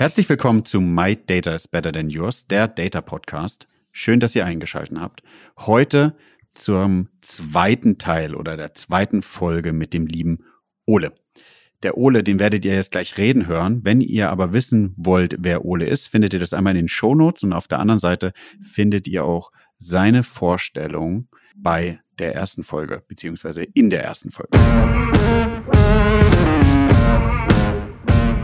Herzlich willkommen zu My Data is Better Than Yours, der Data Podcast. Schön, dass ihr eingeschaltet habt. Heute zum zweiten Teil oder der zweiten Folge mit dem lieben Ole. Der Ole, den werdet ihr jetzt gleich reden hören. Wenn ihr aber wissen wollt, wer Ole ist, findet ihr das einmal in den Shownotes und auf der anderen Seite findet ihr auch seine Vorstellung bei der ersten Folge, beziehungsweise in der ersten Folge.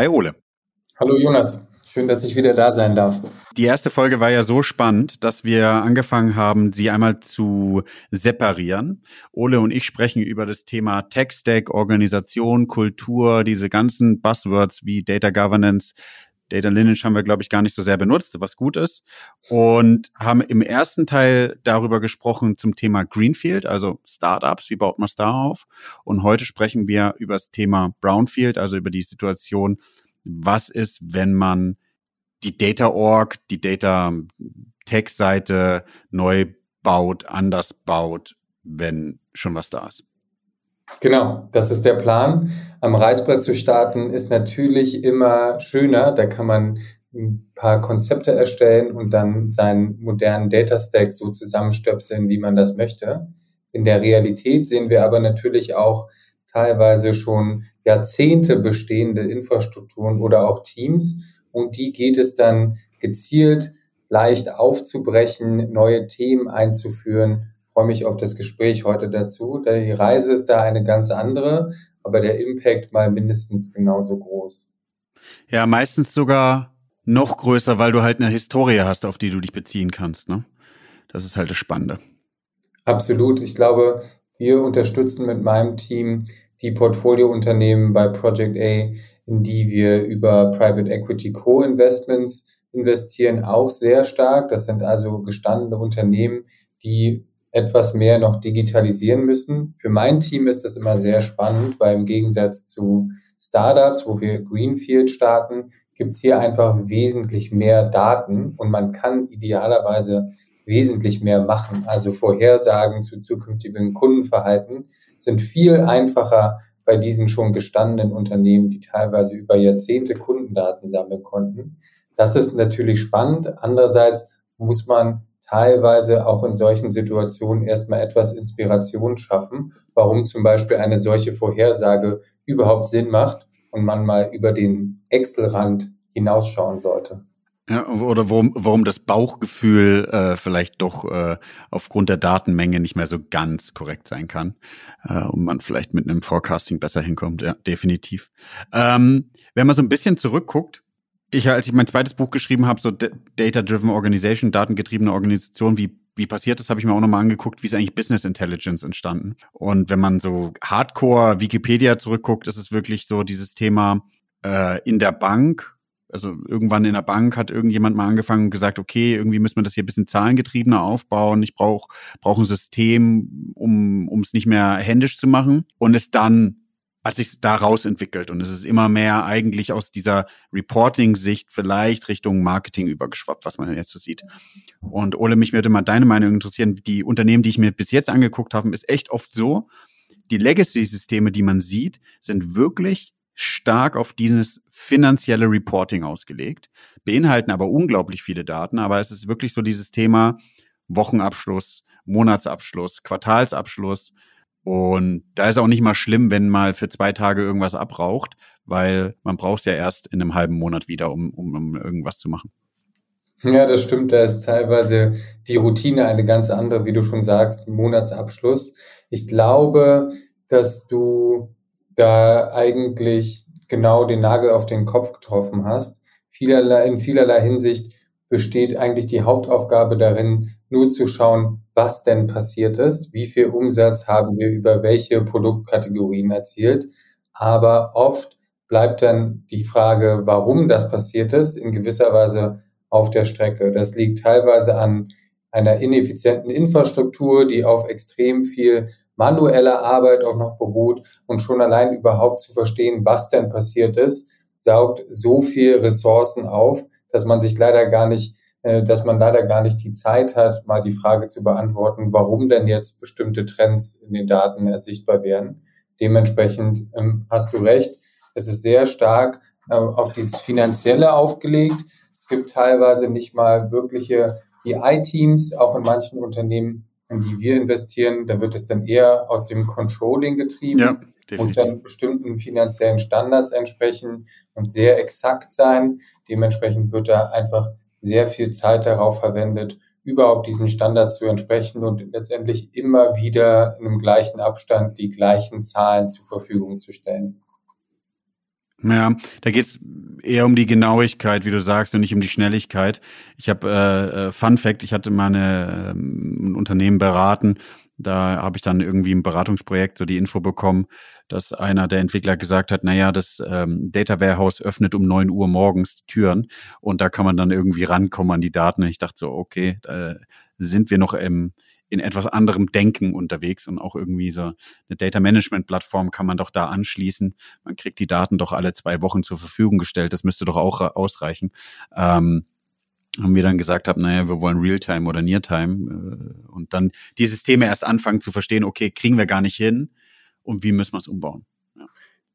Hi Ole. Hallo Jonas. Schön, dass ich wieder da sein darf. Die erste Folge war ja so spannend, dass wir angefangen haben, sie einmal zu separieren. Ole und ich sprechen über das Thema Tech-Stack, Organisation, Kultur, diese ganzen Buzzwords wie Data Governance, Data Lineage haben wir, glaube ich, gar nicht so sehr benutzt, was gut ist. Und haben im ersten Teil darüber gesprochen zum Thema Greenfield, also Startups, wie baut man es da auf? Und heute sprechen wir über das Thema Brownfield, also über die Situation, was ist, wenn man die Data Org, die Data Tech Seite neu baut, anders baut, wenn schon was da ist. Genau, das ist der Plan. Am Reißbrett zu starten ist natürlich immer schöner. Da kann man ein paar Konzepte erstellen und dann seinen modernen Data Stack so zusammenstöpseln, wie man das möchte. In der Realität sehen wir aber natürlich auch teilweise schon Jahrzehnte bestehende Infrastrukturen oder auch Teams. Und die geht es dann gezielt leicht aufzubrechen, neue Themen einzuführen. Ich freue mich auf das Gespräch heute dazu. Die Reise ist da eine ganz andere, aber der Impact mal mindestens genauso groß. Ja, meistens sogar noch größer, weil du halt eine Historie hast, auf die du dich beziehen kannst. Ne? Das ist halt das Spannende. Absolut. Ich glaube, wir unterstützen mit meinem Team die Portfoliounternehmen bei Project A, in die wir über Private Equity Co-Investments investieren, auch sehr stark. Das sind also gestandene Unternehmen, die etwas mehr noch digitalisieren müssen. Für mein Team ist das immer sehr spannend, weil im Gegensatz zu Startups, wo wir Greenfield starten, gibt es hier einfach wesentlich mehr Daten und man kann idealerweise wesentlich mehr machen. Also Vorhersagen zu zukünftigen Kundenverhalten sind viel einfacher bei diesen schon gestandenen Unternehmen, die teilweise über Jahrzehnte Kundendaten sammeln konnten. Das ist natürlich spannend. Andererseits muss man teilweise auch in solchen Situationen erstmal etwas Inspiration schaffen, warum zum Beispiel eine solche Vorhersage überhaupt Sinn macht und man mal über den Excel-Rand hinausschauen sollte. Ja, oder warum, warum das Bauchgefühl äh, vielleicht doch äh, aufgrund der Datenmenge nicht mehr so ganz korrekt sein kann äh, und man vielleicht mit einem Forecasting besser hinkommt, ja, definitiv. Ähm, wenn man so ein bisschen zurückguckt, ich, als ich mein zweites Buch geschrieben habe, so Data-Driven Organization, datengetriebene Organisation, wie wie passiert das, habe ich mir auch nochmal angeguckt, wie ist eigentlich Business Intelligence entstanden. Und wenn man so Hardcore Wikipedia zurückguckt, ist es wirklich so dieses Thema äh, in der Bank also irgendwann in der Bank hat irgendjemand mal angefangen und gesagt, okay, irgendwie müssen wir das hier ein bisschen zahlengetriebener aufbauen. Ich brauche brauch ein System, um es nicht mehr händisch zu machen. Und es dann hat sich daraus entwickelt und es ist immer mehr eigentlich aus dieser Reporting-Sicht vielleicht Richtung Marketing übergeschwappt, was man jetzt so sieht. Und Ole, mich würde mal deine Meinung interessieren. Die Unternehmen, die ich mir bis jetzt angeguckt habe, ist echt oft so, die Legacy-Systeme, die man sieht, sind wirklich stark auf dieses finanzielle Reporting ausgelegt, beinhalten aber unglaublich viele Daten, aber es ist wirklich so dieses Thema Wochenabschluss, Monatsabschluss, Quartalsabschluss. Und da ist auch nicht mal schlimm, wenn mal für zwei Tage irgendwas abraucht, weil man braucht es ja erst in einem halben Monat wieder, um, um, um irgendwas zu machen. Ja, das stimmt. Da ist teilweise die Routine eine ganz andere, wie du schon sagst, Monatsabschluss. Ich glaube, dass du da eigentlich genau den Nagel auf den Kopf getroffen hast. Vielerlei, in vielerlei Hinsicht besteht eigentlich die Hauptaufgabe darin, nur zu schauen, was denn passiert ist, wie viel Umsatz haben wir über welche Produktkategorien erzielt. Aber oft bleibt dann die Frage, warum das passiert ist, in gewisser Weise auf der Strecke. Das liegt teilweise an einer ineffizienten Infrastruktur, die auf extrem viel manueller Arbeit auch noch beruht und schon allein überhaupt zu verstehen, was denn passiert ist, saugt so viel Ressourcen auf, dass man sich leider gar nicht, dass man leider gar nicht die Zeit hat, mal die Frage zu beantworten, warum denn jetzt bestimmte Trends in den Daten ersichtbar werden. Dementsprechend ähm, hast du recht. Es ist sehr stark äh, auf dieses Finanzielle aufgelegt. Es gibt teilweise nicht mal wirkliche BI-Teams, auch in manchen Unternehmen, in die wir investieren. Da wird es dann eher aus dem Controlling getrieben, ja, muss dann bestimmten finanziellen Standards entsprechen und sehr exakt sein. Dementsprechend wird da einfach sehr viel Zeit darauf verwendet, überhaupt diesen Standards zu entsprechen und letztendlich immer wieder in einem gleichen Abstand die gleichen Zahlen zur Verfügung zu stellen. Ja, da geht's eher um die Genauigkeit, wie du sagst, und nicht um die Schnelligkeit. Ich habe äh, äh, Fun Fact, ich hatte mal eine, ähm, ein Unternehmen beraten, da habe ich dann irgendwie im Beratungsprojekt so die Info bekommen, dass einer der Entwickler gesagt hat, naja, das ähm, Data Warehouse öffnet um neun Uhr morgens die Türen und da kann man dann irgendwie rankommen an die Daten. Und ich dachte so, okay, äh, sind wir noch im, in etwas anderem Denken unterwegs und auch irgendwie so eine Data Management Plattform kann man doch da anschließen. Man kriegt die Daten doch alle zwei Wochen zur Verfügung gestellt. Das müsste doch auch ausreichen. Ähm, haben wir dann gesagt haben, naja, wir wollen Realtime oder Neartime äh, und dann die Systeme erst anfangen zu verstehen, okay, kriegen wir gar nicht hin und wie müssen wir es umbauen. Ja.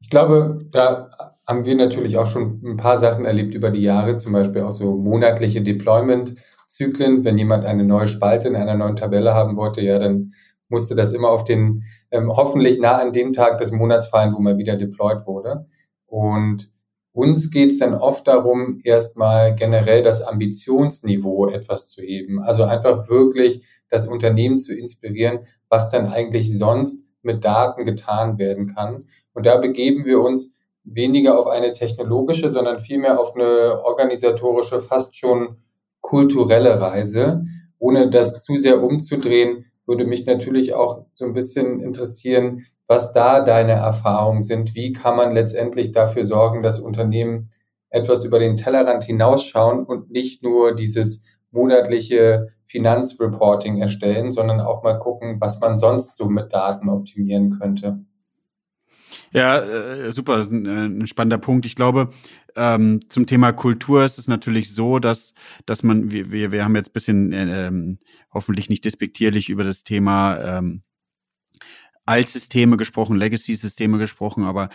Ich glaube, da haben wir natürlich auch schon ein paar Sachen erlebt über die Jahre, zum Beispiel auch so monatliche Deployment Zyklen. Wenn jemand eine neue Spalte in einer neuen Tabelle haben wollte, ja, dann musste das immer auf den, ähm, hoffentlich nah an dem Tag des Monats fallen, wo mal wieder deployed wurde. Und uns geht es dann oft darum, erstmal generell das Ambitionsniveau etwas zu heben. Also einfach wirklich das Unternehmen zu inspirieren, was dann eigentlich sonst mit Daten getan werden kann. Und da begeben wir uns weniger auf eine technologische, sondern vielmehr auf eine organisatorische, fast schon kulturelle Reise. Ohne das zu sehr umzudrehen, würde mich natürlich auch so ein bisschen interessieren, was da deine Erfahrungen sind. Wie kann man letztendlich dafür sorgen, dass Unternehmen etwas über den Tellerrand hinausschauen und nicht nur dieses monatliche Finanzreporting erstellen, sondern auch mal gucken, was man sonst so mit Daten optimieren könnte. Ja, äh, super, das ist ein, äh, ein spannender Punkt. Ich glaube, ähm, zum Thema Kultur ist es natürlich so, dass, dass man, wir, wir, wir haben jetzt bisschen äh, ähm, hoffentlich nicht despektierlich über das Thema ähm, Altsysteme gesprochen, Legacy-Systeme gesprochen, aber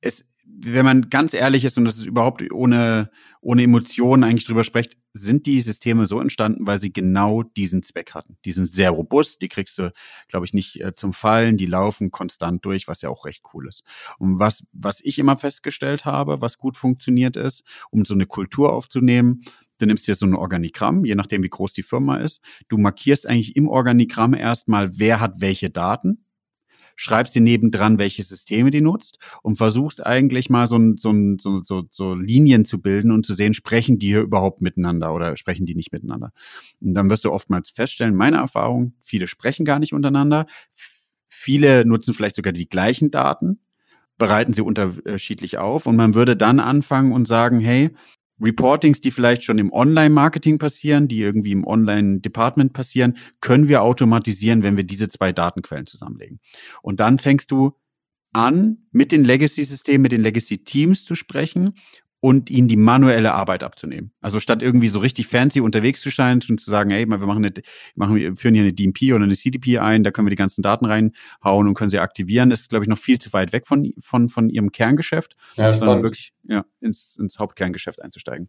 es, wenn man ganz ehrlich ist und das ist überhaupt ohne, ohne Emotionen eigentlich drüber spricht, sind die Systeme so entstanden, weil sie genau diesen Zweck hatten. Die sind sehr robust, die kriegst du, glaube ich, nicht äh, zum Fallen, die laufen konstant durch, was ja auch recht cool ist. Und was, was ich immer festgestellt habe, was gut funktioniert ist, um so eine Kultur aufzunehmen, du nimmst dir so ein Organigramm, je nachdem, wie groß die Firma ist. Du markierst eigentlich im Organigramm erstmal, wer hat welche Daten schreibst dir nebendran, welche Systeme die nutzt und versuchst eigentlich mal so, so, so, so, so Linien zu bilden und zu sehen, sprechen die hier überhaupt miteinander oder sprechen die nicht miteinander. Und dann wirst du oftmals feststellen, meine Erfahrung, viele sprechen gar nicht untereinander. Viele nutzen vielleicht sogar die gleichen Daten, bereiten sie unterschiedlich auf und man würde dann anfangen und sagen, hey, Reportings, die vielleicht schon im Online-Marketing passieren, die irgendwie im Online-Department passieren, können wir automatisieren, wenn wir diese zwei Datenquellen zusammenlegen. Und dann fängst du an, mit den Legacy-Systemen, mit den Legacy-Teams zu sprechen und ihnen die manuelle Arbeit abzunehmen. Also statt irgendwie so richtig fancy unterwegs zu sein und zu sagen, hey, wir machen eine, machen, wir führen hier eine DMP oder eine CDP ein, da können wir die ganzen Daten reinhauen und können sie aktivieren. Das ist, glaube ich, noch viel zu weit weg von, von, von ihrem Kerngeschäft, ja, sondern wirklich ja, ins, ins Hauptkerngeschäft einzusteigen.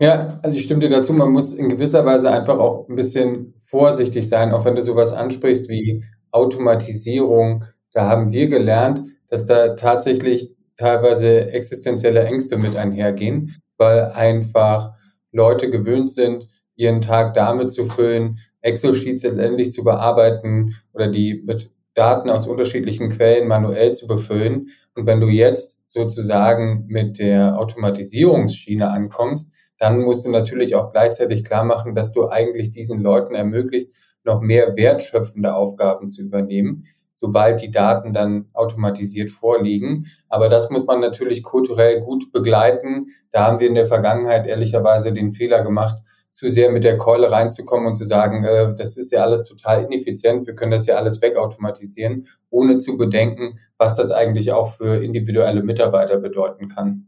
Ja, also ich stimme dir dazu, man muss in gewisser Weise einfach auch ein bisschen vorsichtig sein, auch wenn du sowas ansprichst wie Automatisierung. Da haben wir gelernt, dass da tatsächlich teilweise existenzielle Ängste mit einhergehen, weil einfach Leute gewöhnt sind, ihren Tag damit zu füllen, Excel-Sheets letztendlich zu bearbeiten oder die mit Daten aus unterschiedlichen Quellen manuell zu befüllen. Und wenn du jetzt sozusagen mit der Automatisierungsschiene ankommst, dann musst du natürlich auch gleichzeitig klar machen, dass du eigentlich diesen Leuten ermöglicht, noch mehr wertschöpfende Aufgaben zu übernehmen, sobald die Daten dann automatisiert vorliegen. Aber das muss man natürlich kulturell gut begleiten. Da haben wir in der Vergangenheit ehrlicherweise den Fehler gemacht, zu sehr mit der Keule reinzukommen und zu sagen, äh, das ist ja alles total ineffizient, wir können das ja alles wegautomatisieren, ohne zu bedenken, was das eigentlich auch für individuelle Mitarbeiter bedeuten kann.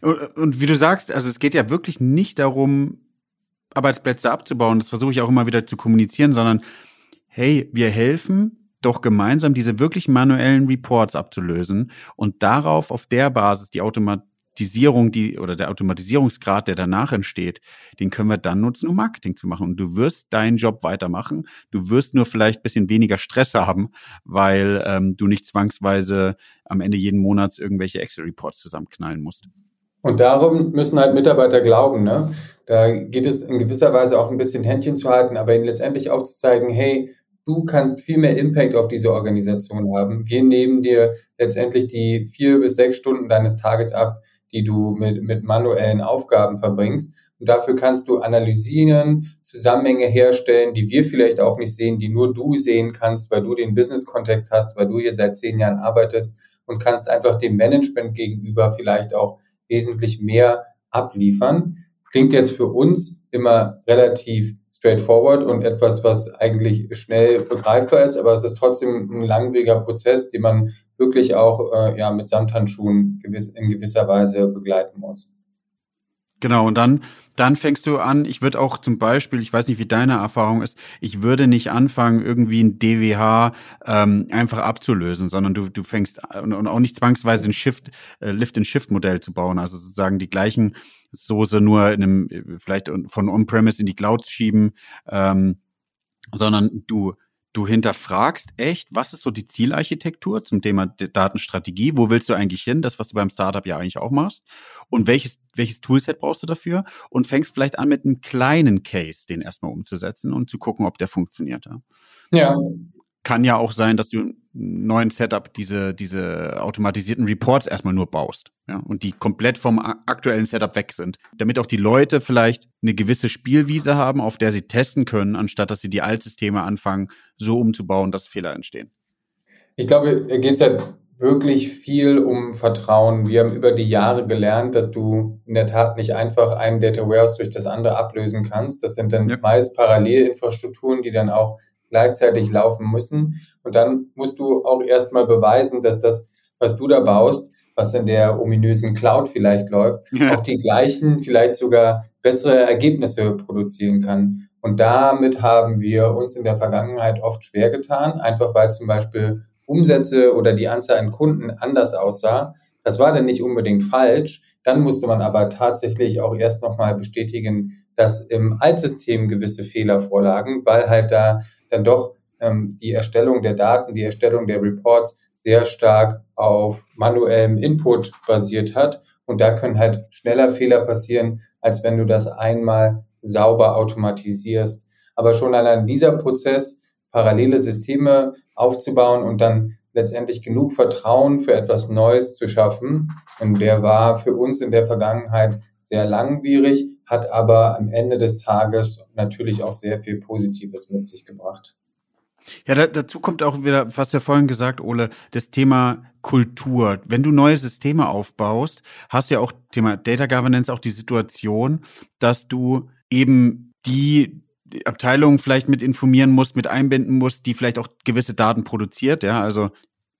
Und, und wie du sagst, also es geht ja wirklich nicht darum, Arbeitsplätze abzubauen, das versuche ich auch immer wieder zu kommunizieren, sondern hey, wir helfen doch gemeinsam diese wirklich manuellen Reports abzulösen und darauf auf der Basis die Automatisierung, die oder der Automatisierungsgrad, der danach entsteht, den können wir dann nutzen, um Marketing zu machen. Und du wirst deinen Job weitermachen. Du wirst nur vielleicht bisschen weniger Stress haben, weil ähm, du nicht zwangsweise am Ende jeden Monats irgendwelche Excel-Reports zusammenknallen musst. Und darum müssen halt Mitarbeiter glauben. Ne? Da geht es in gewisser Weise auch ein bisschen Händchen zu halten, aber ihnen letztendlich aufzuzeigen, hey, du kannst viel mehr Impact auf diese Organisation haben. Wir nehmen dir letztendlich die vier bis sechs Stunden deines Tages ab, die du mit, mit manuellen Aufgaben verbringst. Und dafür kannst du analysieren, Zusammenhänge herstellen, die wir vielleicht auch nicht sehen, die nur du sehen kannst, weil du den Business-Kontext hast, weil du hier seit zehn Jahren arbeitest und kannst einfach dem Management gegenüber vielleicht auch wesentlich mehr abliefern. Klingt jetzt für uns immer relativ straightforward und etwas, was eigentlich schnell begreifbar ist, aber es ist trotzdem ein langwieriger Prozess, den man wirklich auch äh, ja, mit Samthandschuhen gewiss, in gewisser Weise begleiten muss. Genau, und dann, dann fängst du an, ich würde auch zum Beispiel, ich weiß nicht, wie deine Erfahrung ist, ich würde nicht anfangen, irgendwie ein DWH ähm, einfach abzulösen, sondern du, du fängst und, und auch nicht zwangsweise ein Shift, äh, Lift-and-Shift-Modell zu bauen, also sozusagen die gleichen Soße nur in einem, vielleicht von On-Premise in die Cloud schieben, ähm, sondern du du hinterfragst echt, was ist so die Zielarchitektur zum Thema Datenstrategie? Wo willst du eigentlich hin? Das, was du beim Startup ja eigentlich auch machst. Und welches, welches Toolset brauchst du dafür? Und fängst vielleicht an mit einem kleinen Case, den erstmal umzusetzen und zu gucken, ob der funktioniert. Ja. ja kann ja auch sein, dass du einen neuen Setup diese, diese automatisierten Reports erstmal nur baust. Ja, und die komplett vom aktuellen Setup weg sind. Damit auch die Leute vielleicht eine gewisse Spielwiese haben, auf der sie testen können, anstatt dass sie die Altsysteme anfangen, so umzubauen, dass Fehler entstehen. Ich glaube, geht es ja wirklich viel um Vertrauen. Wir haben über die Jahre gelernt, dass du in der Tat nicht einfach einen Data Warehouse durch das andere ablösen kannst. Das sind dann ja. meist Parallelinfrastrukturen, die dann auch gleichzeitig laufen müssen. Und dann musst du auch erstmal beweisen, dass das, was du da baust, was in der ominösen Cloud vielleicht läuft, ja. auch die gleichen, vielleicht sogar bessere Ergebnisse produzieren kann. Und damit haben wir uns in der Vergangenheit oft schwer getan, einfach weil zum Beispiel Umsätze oder die Anzahl an Kunden anders aussah. Das war dann nicht unbedingt falsch. Dann musste man aber tatsächlich auch erst nochmal bestätigen, dass im Altsystem gewisse Fehler vorlagen, weil halt da dann doch ähm, die Erstellung der Daten, die Erstellung der Reports sehr stark auf manuellem Input basiert hat. Und da können halt schneller Fehler passieren, als wenn du das einmal sauber automatisierst. Aber schon allein dieser Prozess, parallele Systeme aufzubauen und dann letztendlich genug Vertrauen für etwas Neues zu schaffen, und der war für uns in der Vergangenheit sehr langwierig, hat aber am Ende des Tages natürlich auch sehr viel Positives mit sich gebracht. Ja, da, dazu kommt auch wieder, was ja vorhin gesagt, Ole, das Thema Kultur. Wenn du neue Systeme aufbaust, hast du ja auch Thema Data Governance auch die Situation, dass du eben die Abteilungen vielleicht mit informieren musst, mit einbinden musst, die vielleicht auch gewisse Daten produziert. Ja, also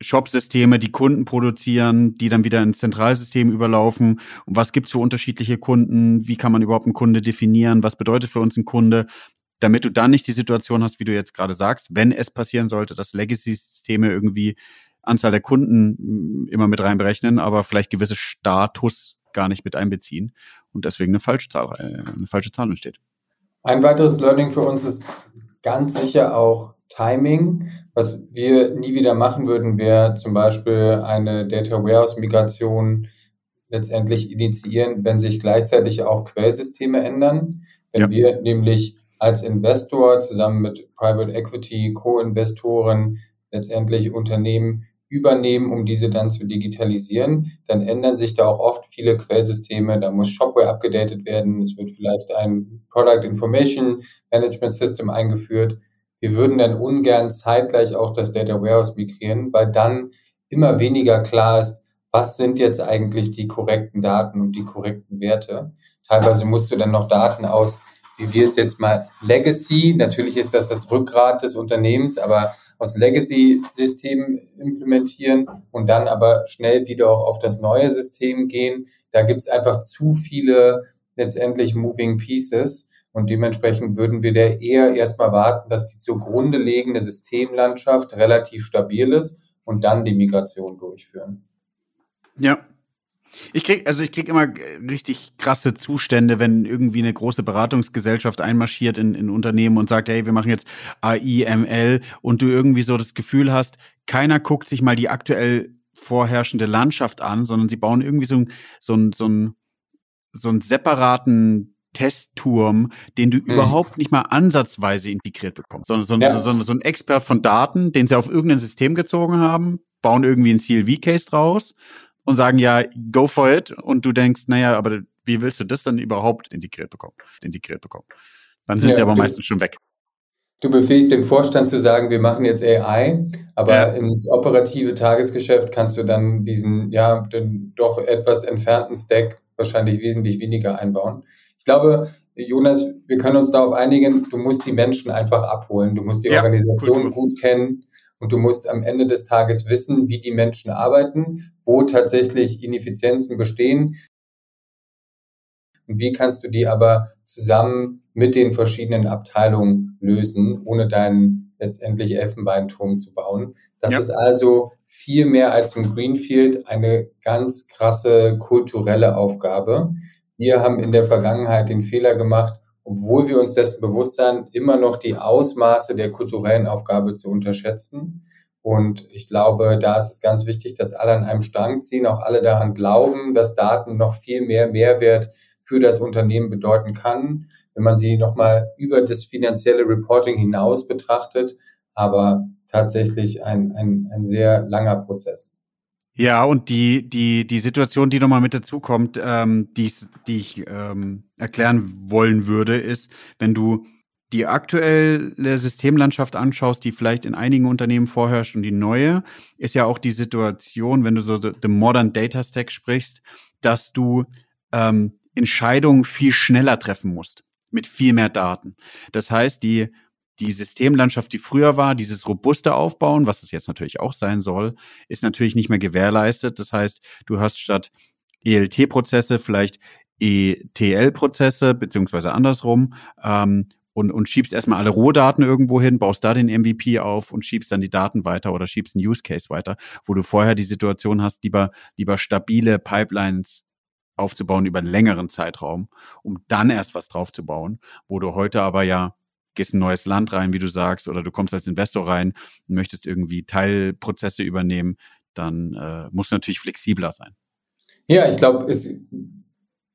Shop-Systeme, die Kunden produzieren, die dann wieder ins Zentralsystem überlaufen. Und was gibt's für unterschiedliche Kunden? Wie kann man überhaupt einen Kunde definieren? Was bedeutet für uns ein Kunde? Damit du dann nicht die Situation hast, wie du jetzt gerade sagst, wenn es passieren sollte, dass Legacy-Systeme irgendwie Anzahl der Kunden mm, immer mit reinberechnen, aber vielleicht gewisse Status gar nicht mit einbeziehen und deswegen eine falsche Zahl, äh, eine falsche Zahl entsteht. Ein weiteres Learning für uns ist ganz sicher auch Timing. Was wir nie wieder machen würden, wäre zum Beispiel eine Data Warehouse Migration letztendlich initiieren, wenn sich gleichzeitig auch Quellsysteme ändern. Wenn ja. wir nämlich als Investor zusammen mit Private Equity Co-Investoren letztendlich Unternehmen übernehmen, um diese dann zu digitalisieren, dann ändern sich da auch oft viele Quellsysteme. Da muss Shopware abgedatet werden. Es wird vielleicht ein Product Information Management System eingeführt. Wir würden dann ungern zeitgleich auch das Data Warehouse migrieren, weil dann immer weniger klar ist, was sind jetzt eigentlich die korrekten Daten und die korrekten Werte. Teilweise musst du dann noch Daten aus, wie wir es jetzt mal Legacy, natürlich ist das das Rückgrat des Unternehmens, aber aus Legacy-Systemen implementieren und dann aber schnell wieder auch auf das neue System gehen. Da gibt es einfach zu viele letztendlich Moving Pieces. Und dementsprechend würden wir da eher erstmal warten, dass die zugrunde liegende Systemlandschaft relativ stabil ist und dann die Migration durchführen. Ja. Ich krieg, also ich krieg immer richtig krasse Zustände, wenn irgendwie eine große Beratungsgesellschaft einmarschiert in, in Unternehmen und sagt, hey, wir machen jetzt AIML und du irgendwie so das Gefühl hast, keiner guckt sich mal die aktuell vorherrschende Landschaft an, sondern sie bauen irgendwie so ein, so so ein, so einen separaten Testturm, den du mhm. überhaupt nicht mal ansatzweise integriert bekommst, sondern, sondern, ja. sondern so ein Expert von Daten, den sie auf irgendein System gezogen haben, bauen irgendwie ein CLV-Case draus und sagen, ja, go for it. Und du denkst, naja, aber wie willst du das dann überhaupt integriert bekommen? Integriert bekommen? Dann sind ja, sie aber meistens schon weg. Du befähigst den Vorstand zu sagen, wir machen jetzt AI, aber ja. ins operative Tagesgeschäft kannst du dann diesen, ja, den doch etwas entfernten Stack wahrscheinlich wesentlich weniger einbauen. Ich glaube, Jonas, wir können uns darauf einigen, du musst die Menschen einfach abholen. Du musst die ja, Organisation gut, gut kennen und du musst am Ende des Tages wissen, wie die Menschen arbeiten, wo tatsächlich Ineffizienzen bestehen. Und wie kannst du die aber zusammen mit den verschiedenen Abteilungen lösen, ohne deinen letztendlich Elfenbeinturm zu bauen. Das ja. ist also viel mehr als im Greenfield eine ganz krasse kulturelle Aufgabe. Wir haben in der Vergangenheit den Fehler gemacht, obwohl wir uns dessen bewusst sind, immer noch die Ausmaße der kulturellen Aufgabe zu unterschätzen. Und ich glaube, da ist es ganz wichtig, dass alle an einem Strang ziehen, auch alle daran glauben, dass Daten noch viel mehr Mehrwert für das Unternehmen bedeuten kann, wenn man sie nochmal über das finanzielle Reporting hinaus betrachtet. Aber tatsächlich ein, ein, ein sehr langer Prozess. Ja, und die, die, die Situation, die nochmal mit dazukommt, ähm, die, ich, die ich ähm, erklären wollen würde, ist, wenn du die aktuelle Systemlandschaft anschaust, die vielleicht in einigen Unternehmen vorherrscht und die neue, ist ja auch die Situation, wenn du so the Modern Data Stack sprichst, dass du ähm, Entscheidungen viel schneller treffen musst, mit viel mehr Daten. Das heißt, die die Systemlandschaft, die früher war, dieses robuste Aufbauen, was es jetzt natürlich auch sein soll, ist natürlich nicht mehr gewährleistet. Das heißt, du hast statt ELT-Prozesse vielleicht ETL-Prozesse, beziehungsweise andersrum, ähm, und, und schiebst erstmal alle Rohdaten irgendwo hin, baust da den MVP auf und schiebst dann die Daten weiter oder schiebst einen Use Case weiter, wo du vorher die Situation hast, lieber, lieber stabile Pipelines aufzubauen über einen längeren Zeitraum, um dann erst was draufzubauen, wo du heute aber ja gehst in ein neues Land rein, wie du sagst, oder du kommst als Investor rein und möchtest irgendwie Teilprozesse übernehmen, dann äh, musst du natürlich flexibler sein. Ja, ich glaube, es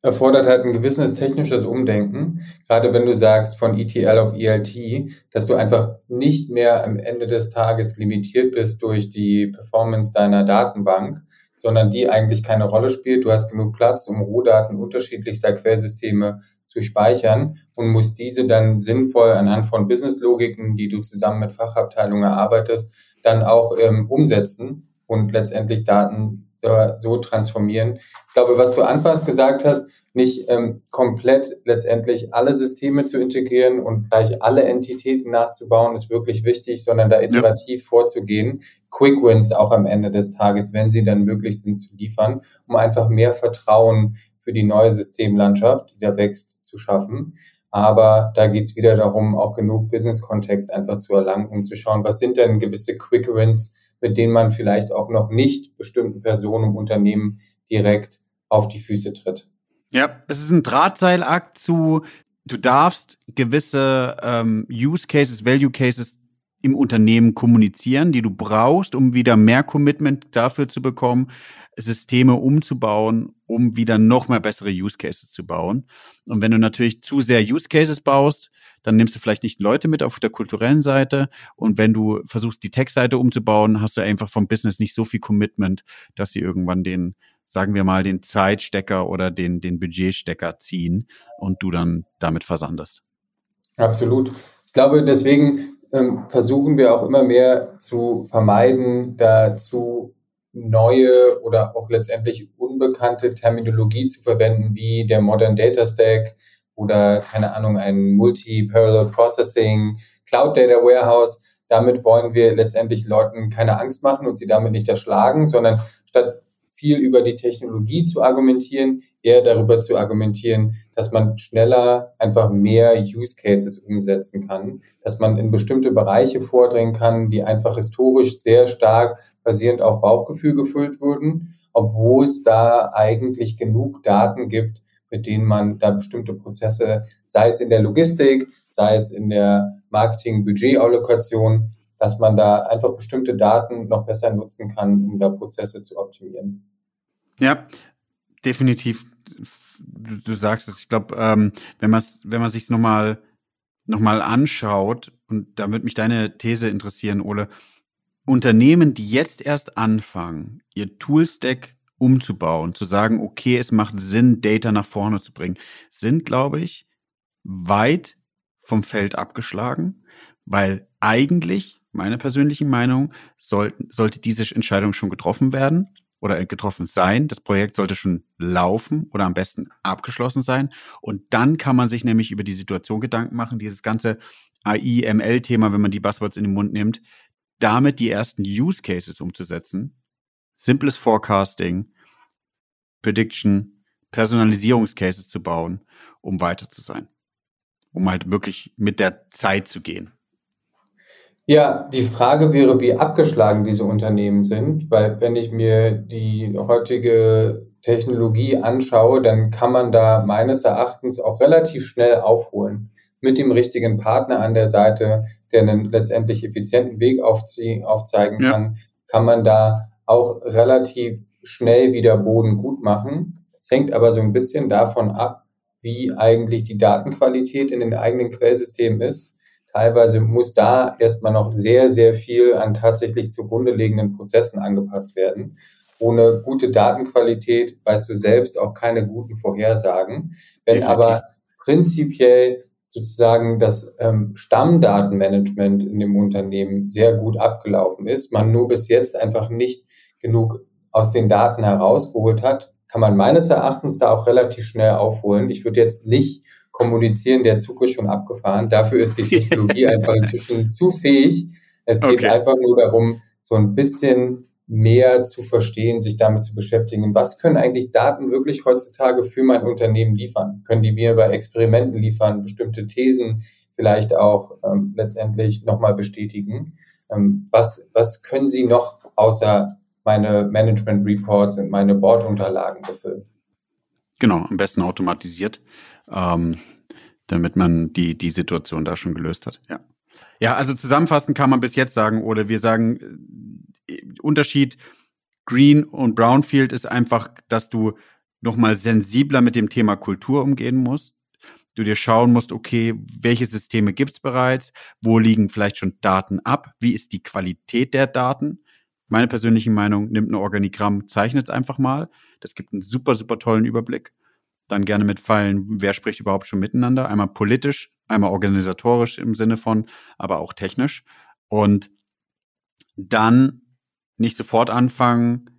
erfordert halt ein gewisses technisches Umdenken, gerade wenn du sagst von ETL auf ELT, dass du einfach nicht mehr am Ende des Tages limitiert bist durch die Performance deiner Datenbank, sondern die eigentlich keine Rolle spielt. Du hast genug Platz, um Rohdaten unterschiedlichster Quellsysteme zu speichern und musst diese dann sinnvoll anhand von Businesslogiken, die du zusammen mit Fachabteilungen erarbeitest, dann auch ähm, umsetzen und letztendlich Daten so, so, transformieren. Ich glaube, was du anfangs gesagt hast, nicht ähm, komplett letztendlich alle Systeme zu integrieren und gleich alle Entitäten nachzubauen, ist wirklich wichtig, sondern da iterativ ja. vorzugehen. Quick Wins auch am Ende des Tages, wenn sie dann möglich sind, zu liefern, um einfach mehr Vertrauen für die neue Systemlandschaft, die da wächst, zu schaffen. Aber da geht es wieder darum, auch genug Business-Kontext einfach zu erlangen, um zu schauen, was sind denn gewisse Quick Wins, mit denen man vielleicht auch noch nicht bestimmten Personen im Unternehmen direkt auf die Füße tritt. Ja, es ist ein Drahtseilakt zu, du darfst gewisse ähm, Use Cases, Value Cases im Unternehmen kommunizieren, die du brauchst, um wieder mehr Commitment dafür zu bekommen, Systeme umzubauen, um wieder noch mehr bessere Use Cases zu bauen. Und wenn du natürlich zu sehr Use Cases baust, dann nimmst du vielleicht nicht Leute mit auf der kulturellen Seite. Und wenn du versuchst, die Tech-Seite umzubauen, hast du einfach vom Business nicht so viel Commitment, dass sie irgendwann den, sagen wir mal, den Zeitstecker oder den, den Budgetstecker ziehen und du dann damit versandest. Absolut. Ich glaube, deswegen ähm, versuchen wir auch immer mehr zu vermeiden, dazu neue oder auch letztendlich unbekannte Terminologie zu verwenden, wie der Modern Data Stack oder keine Ahnung, ein Multi-Parallel Processing, Cloud Data Warehouse. Damit wollen wir letztendlich Leuten keine Angst machen und sie damit nicht erschlagen, sondern statt viel über die Technologie zu argumentieren, eher darüber zu argumentieren, dass man schneller einfach mehr Use Cases umsetzen kann, dass man in bestimmte Bereiche vordringen kann, die einfach historisch sehr stark basierend auf Bauchgefühl gefüllt wurden, obwohl es da eigentlich genug Daten gibt, mit denen man da bestimmte Prozesse, sei es in der Logistik, sei es in der Marketing-Budget-Allokation, dass man da einfach bestimmte Daten noch besser nutzen kann, um da Prozesse zu optimieren. Ja, definitiv. Du, du sagst es. Ich glaube, ähm, wenn man wenn man sich nochmal noch mal anschaut und da würde mich deine These interessieren, Ole. Unternehmen, die jetzt erst anfangen, ihr Toolstack umzubauen, zu sagen, okay, es macht Sinn, Data nach vorne zu bringen, sind, glaube ich, weit vom Feld abgeschlagen, weil eigentlich, meine persönliche Meinung, sollten, sollte diese Entscheidung schon getroffen werden oder getroffen sein. Das Projekt sollte schon laufen oder am besten abgeschlossen sein. Und dann kann man sich nämlich über die Situation Gedanken machen, dieses ganze AI-ML-Thema, wenn man die Buzzwords in den Mund nimmt, damit die ersten Use Cases umzusetzen. Simples Forecasting, Prediction, Personalisierungscases zu bauen, um weiter zu sein. Um halt wirklich mit der Zeit zu gehen. Ja, die Frage wäre, wie abgeschlagen diese Unternehmen sind, weil wenn ich mir die heutige Technologie anschaue, dann kann man da meines Erachtens auch relativ schnell aufholen. Mit dem richtigen Partner an der Seite, der einen letztendlich effizienten Weg aufzeigen kann, ja. kann man da auch relativ schnell wieder Boden gut machen. Es hängt aber so ein bisschen davon ab, wie eigentlich die Datenqualität in den eigenen Quellsystemen ist. Teilweise muss da erstmal noch sehr, sehr viel an tatsächlich zugrunde liegenden Prozessen angepasst werden. Ohne gute Datenqualität weißt du selbst auch keine guten Vorhersagen. Wenn Definitiv. aber prinzipiell sozusagen das ähm, Stammdatenmanagement in dem Unternehmen sehr gut abgelaufen ist, man nur bis jetzt einfach nicht genug aus den Daten herausgeholt hat, kann man meines Erachtens da auch relativ schnell aufholen. Ich würde jetzt nicht kommunizieren, der Zug ist schon abgefahren. Dafür ist die Technologie einfach inzwischen zu fähig. Es geht okay. einfach nur darum, so ein bisschen mehr zu verstehen, sich damit zu beschäftigen. Was können eigentlich Daten wirklich heutzutage für mein Unternehmen liefern? Können die mir bei Experimenten liefern, bestimmte Thesen vielleicht auch ähm, letztendlich nochmal bestätigen? Ähm, was, was können sie noch außer meine Management Reports und meine Bordunterlagen befüllen. Genau, am besten automatisiert, ähm, damit man die, die Situation da schon gelöst hat. Ja. Ja, also zusammenfassend kann man bis jetzt sagen, oder wir sagen, Unterschied Green und Brownfield ist einfach, dass du nochmal sensibler mit dem Thema Kultur umgehen musst. Du dir schauen musst, okay, welche Systeme gibt es bereits? Wo liegen vielleicht schon Daten ab? Wie ist die Qualität der Daten? meine persönliche Meinung, nimmt ein Organigramm, zeichnet es einfach mal. Das gibt einen super, super tollen Überblick. Dann gerne mit Pfeilen, wer spricht überhaupt schon miteinander. Einmal politisch, einmal organisatorisch im Sinne von, aber auch technisch. Und dann nicht sofort anfangen,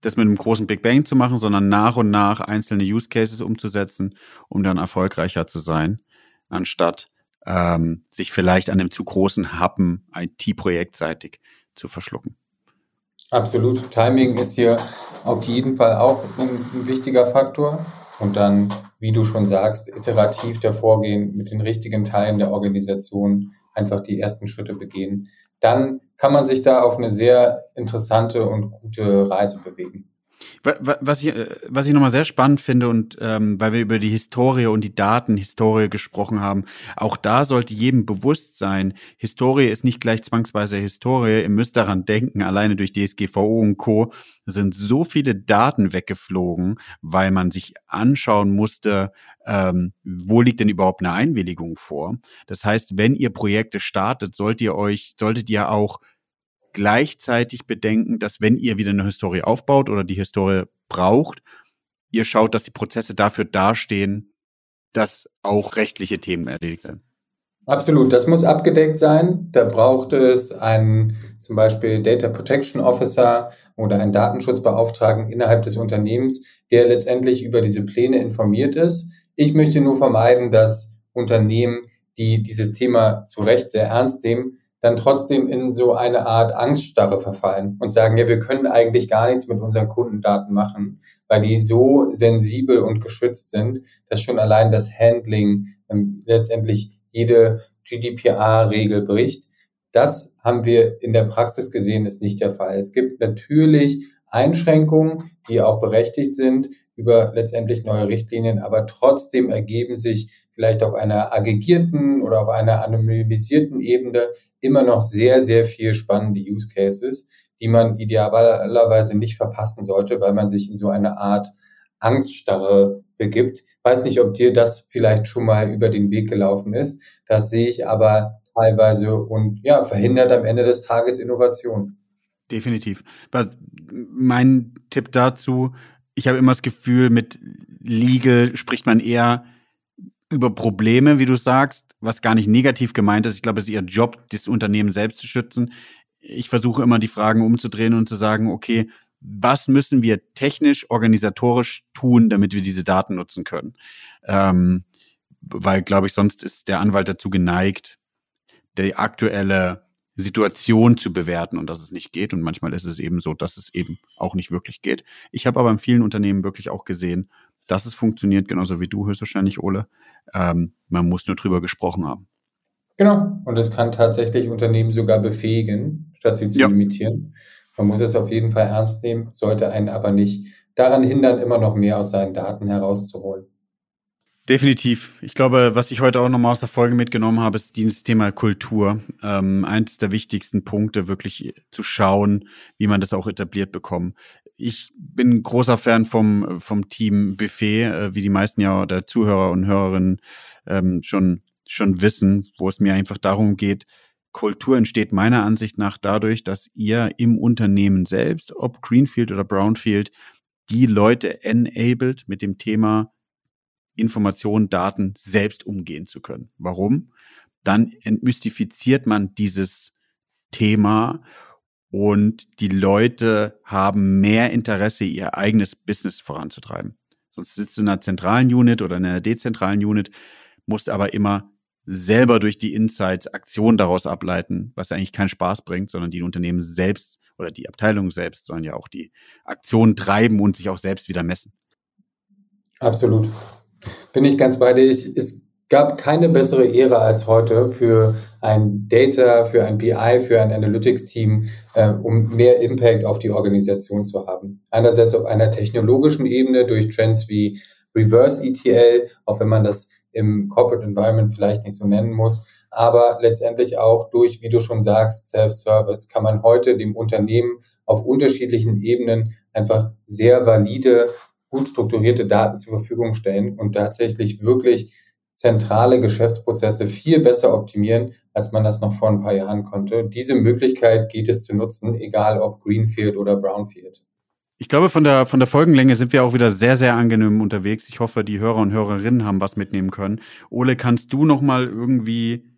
das mit einem großen Big Bang zu machen, sondern nach und nach einzelne Use Cases umzusetzen, um dann erfolgreicher zu sein, anstatt ähm, sich vielleicht an einem zu großen Happen IT-projektseitig zu verschlucken. Absolut. Timing ist hier auf jeden Fall auch ein, ein, wichtiger Faktor. Und dann, wie du schon sagst, iterativ davor gehen, mit den richtigen Teilen der Organisation einfach die ersten Schritte begehen. Dann kann man sich da auf eine sehr interessante und gute Reise bewegen. Was ich, was ich nochmal sehr spannend finde und ähm, weil wir über die Historie und die Datenhistorie gesprochen haben, auch da sollte jedem bewusst sein, Historie ist nicht gleich zwangsweise Historie. Ihr müsst daran denken, alleine durch DSGVO und Co. sind so viele Daten weggeflogen, weil man sich anschauen musste, ähm, wo liegt denn überhaupt eine Einwilligung vor. Das heißt, wenn ihr Projekte startet, solltet ihr euch, solltet ihr auch gleichzeitig bedenken, dass wenn ihr wieder eine Historie aufbaut oder die Historie braucht, ihr schaut, dass die Prozesse dafür dastehen, dass auch rechtliche Themen erledigt sind. Absolut, das muss abgedeckt sein. Da braucht es einen zum Beispiel Data Protection Officer oder einen Datenschutzbeauftragten innerhalb des Unternehmens, der letztendlich über diese Pläne informiert ist. Ich möchte nur vermeiden, dass Unternehmen, die dieses Thema zu Recht sehr ernst nehmen, dann trotzdem in so eine Art Angststarre verfallen und sagen, ja, wir können eigentlich gar nichts mit unseren Kundendaten machen, weil die so sensibel und geschützt sind, dass schon allein das Handling ähm, letztendlich jede GDPR-Regel bricht. Das haben wir in der Praxis gesehen, ist nicht der Fall. Es gibt natürlich Einschränkungen, die auch berechtigt sind über letztendlich neue Richtlinien, aber trotzdem ergeben sich vielleicht auf einer aggregierten oder auf einer anonymisierten Ebene immer noch sehr, sehr viel spannende Use Cases, die man idealerweise nicht verpassen sollte, weil man sich in so eine Art Angststarre begibt. Weiß nicht, ob dir das vielleicht schon mal über den Weg gelaufen ist. Das sehe ich aber teilweise und ja, verhindert am Ende des Tages Innovation. Definitiv. Was, mein Tipp dazu, ich habe immer das Gefühl, mit Legal spricht man eher über Probleme, wie du sagst, was gar nicht negativ gemeint ist. Ich glaube, es ist ihr Job, das Unternehmen selbst zu schützen. Ich versuche immer die Fragen umzudrehen und zu sagen, okay, was müssen wir technisch, organisatorisch tun, damit wir diese Daten nutzen können? Ähm, weil, glaube ich, sonst ist der Anwalt dazu geneigt, die aktuelle Situation zu bewerten und dass es nicht geht. Und manchmal ist es eben so, dass es eben auch nicht wirklich geht. Ich habe aber in vielen Unternehmen wirklich auch gesehen, dass es funktioniert, genauso wie du höchstwahrscheinlich, Ole. Ähm, man muss nur drüber gesprochen haben. Genau. Und es kann tatsächlich Unternehmen sogar befähigen, statt sie zu ja. limitieren. Man muss es auf jeden Fall ernst nehmen, sollte einen aber nicht daran hindern, immer noch mehr aus seinen Daten herauszuholen. Definitiv. Ich glaube, was ich heute auch nochmal aus der Folge mitgenommen habe, ist dieses Thema Kultur. Ähm, eins der wichtigsten Punkte, wirklich zu schauen, wie man das auch etabliert bekommt. Ich bin großer Fan vom, vom Team Buffet, äh, wie die meisten ja der Zuhörer und Hörerinnen ähm, schon, schon wissen, wo es mir einfach darum geht, Kultur entsteht meiner Ansicht nach dadurch, dass ihr im Unternehmen selbst, ob Greenfield oder Brownfield, die Leute enabled, mit dem Thema Informationen, Daten selbst umgehen zu können. Warum? Dann entmystifiziert man dieses Thema und die Leute haben mehr Interesse, ihr eigenes Business voranzutreiben. Sonst sitzt du in einer zentralen Unit oder in einer dezentralen Unit, musst aber immer selber durch die Insights Aktionen daraus ableiten, was eigentlich keinen Spaß bringt, sondern die Unternehmen selbst oder die Abteilungen selbst sollen ja auch die Aktionen treiben und sich auch selbst wieder messen. Absolut. Bin ich ganz bei dir. Es gab keine bessere Ära als heute für ein Data, für ein BI, für ein Analytics-Team, äh, um mehr Impact auf die Organisation zu haben. Einerseits auf einer technologischen Ebene durch Trends wie Reverse ETL, auch wenn man das im Corporate Environment vielleicht nicht so nennen muss, aber letztendlich auch durch, wie du schon sagst, Self-Service kann man heute dem Unternehmen auf unterschiedlichen Ebenen einfach sehr valide, gut strukturierte Daten zur Verfügung stellen und tatsächlich wirklich zentrale Geschäftsprozesse viel besser optimieren, als man das noch vor ein paar Jahren konnte. Diese Möglichkeit geht es zu nutzen, egal ob Greenfield oder Brownfield. Ich glaube, von der, von der Folgenlänge sind wir auch wieder sehr, sehr angenehm unterwegs. Ich hoffe, die Hörer und Hörerinnen haben was mitnehmen können. Ole, kannst du noch mal irgendwie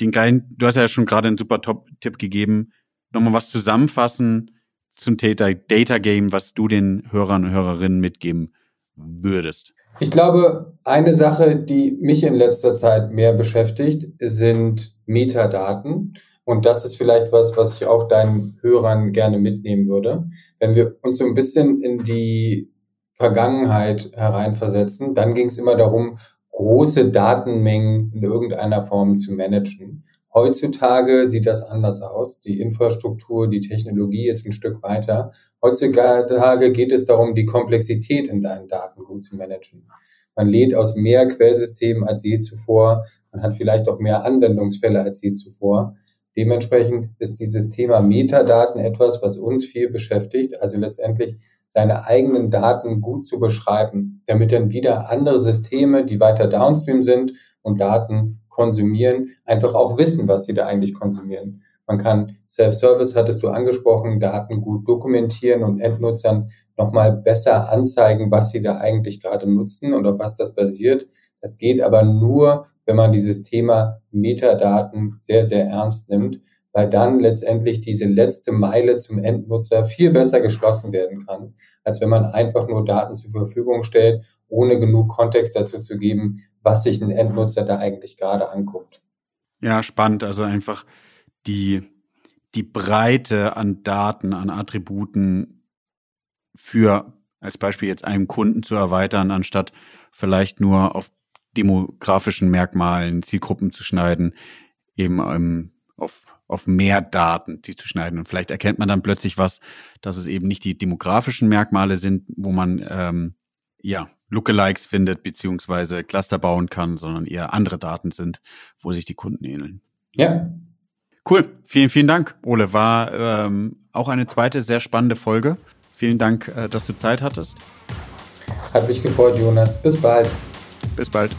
den kleinen, du hast ja schon gerade einen super Top-Tipp gegeben, noch mal was zusammenfassen zum Data, Data Game, was du den Hörern und Hörerinnen mitgeben würdest? Ich glaube, eine Sache, die mich in letzter Zeit mehr beschäftigt, sind Metadaten. Und das ist vielleicht was, was ich auch deinen Hörern gerne mitnehmen würde. Wenn wir uns so ein bisschen in die Vergangenheit hereinversetzen, dann ging es immer darum, große Datenmengen in irgendeiner Form zu managen. Heutzutage sieht das anders aus. Die Infrastruktur, die Technologie ist ein Stück weiter. Heutzutage geht es darum, die Komplexität in deinen Daten gut zu managen. Man lädt aus mehr Quellsystemen als je zuvor. Man hat vielleicht auch mehr Anwendungsfälle als je zuvor. Dementsprechend ist dieses Thema Metadaten etwas, was uns viel beschäftigt, also letztendlich seine eigenen Daten gut zu beschreiben, damit dann wieder andere Systeme, die weiter downstream sind und Daten konsumieren, einfach auch wissen, was sie da eigentlich konsumieren. Man kann Self-Service, hattest du angesprochen, Daten gut dokumentieren und Endnutzern nochmal besser anzeigen, was sie da eigentlich gerade nutzen und auf was das basiert. Das geht aber nur wenn man dieses Thema Metadaten sehr, sehr ernst nimmt, weil dann letztendlich diese letzte Meile zum Endnutzer viel besser geschlossen werden kann, als wenn man einfach nur Daten zur Verfügung stellt, ohne genug Kontext dazu zu geben, was sich ein Endnutzer da eigentlich gerade anguckt. Ja, spannend. Also einfach die, die Breite an Daten, an Attributen für als Beispiel jetzt einem Kunden zu erweitern, anstatt vielleicht nur auf demografischen Merkmalen Zielgruppen zu schneiden, eben ähm, auf, auf mehr Daten die zu schneiden. Und vielleicht erkennt man dann plötzlich was, dass es eben nicht die demografischen Merkmale sind, wo man ähm, ja Lookalikes findet, beziehungsweise Cluster bauen kann, sondern eher andere Daten sind, wo sich die Kunden ähneln. Ja. Cool. Vielen, vielen Dank, Ole. War ähm, auch eine zweite sehr spannende Folge. Vielen Dank, äh, dass du Zeit hattest. Hat mich gefreut, Jonas. Bis bald. Bis bald.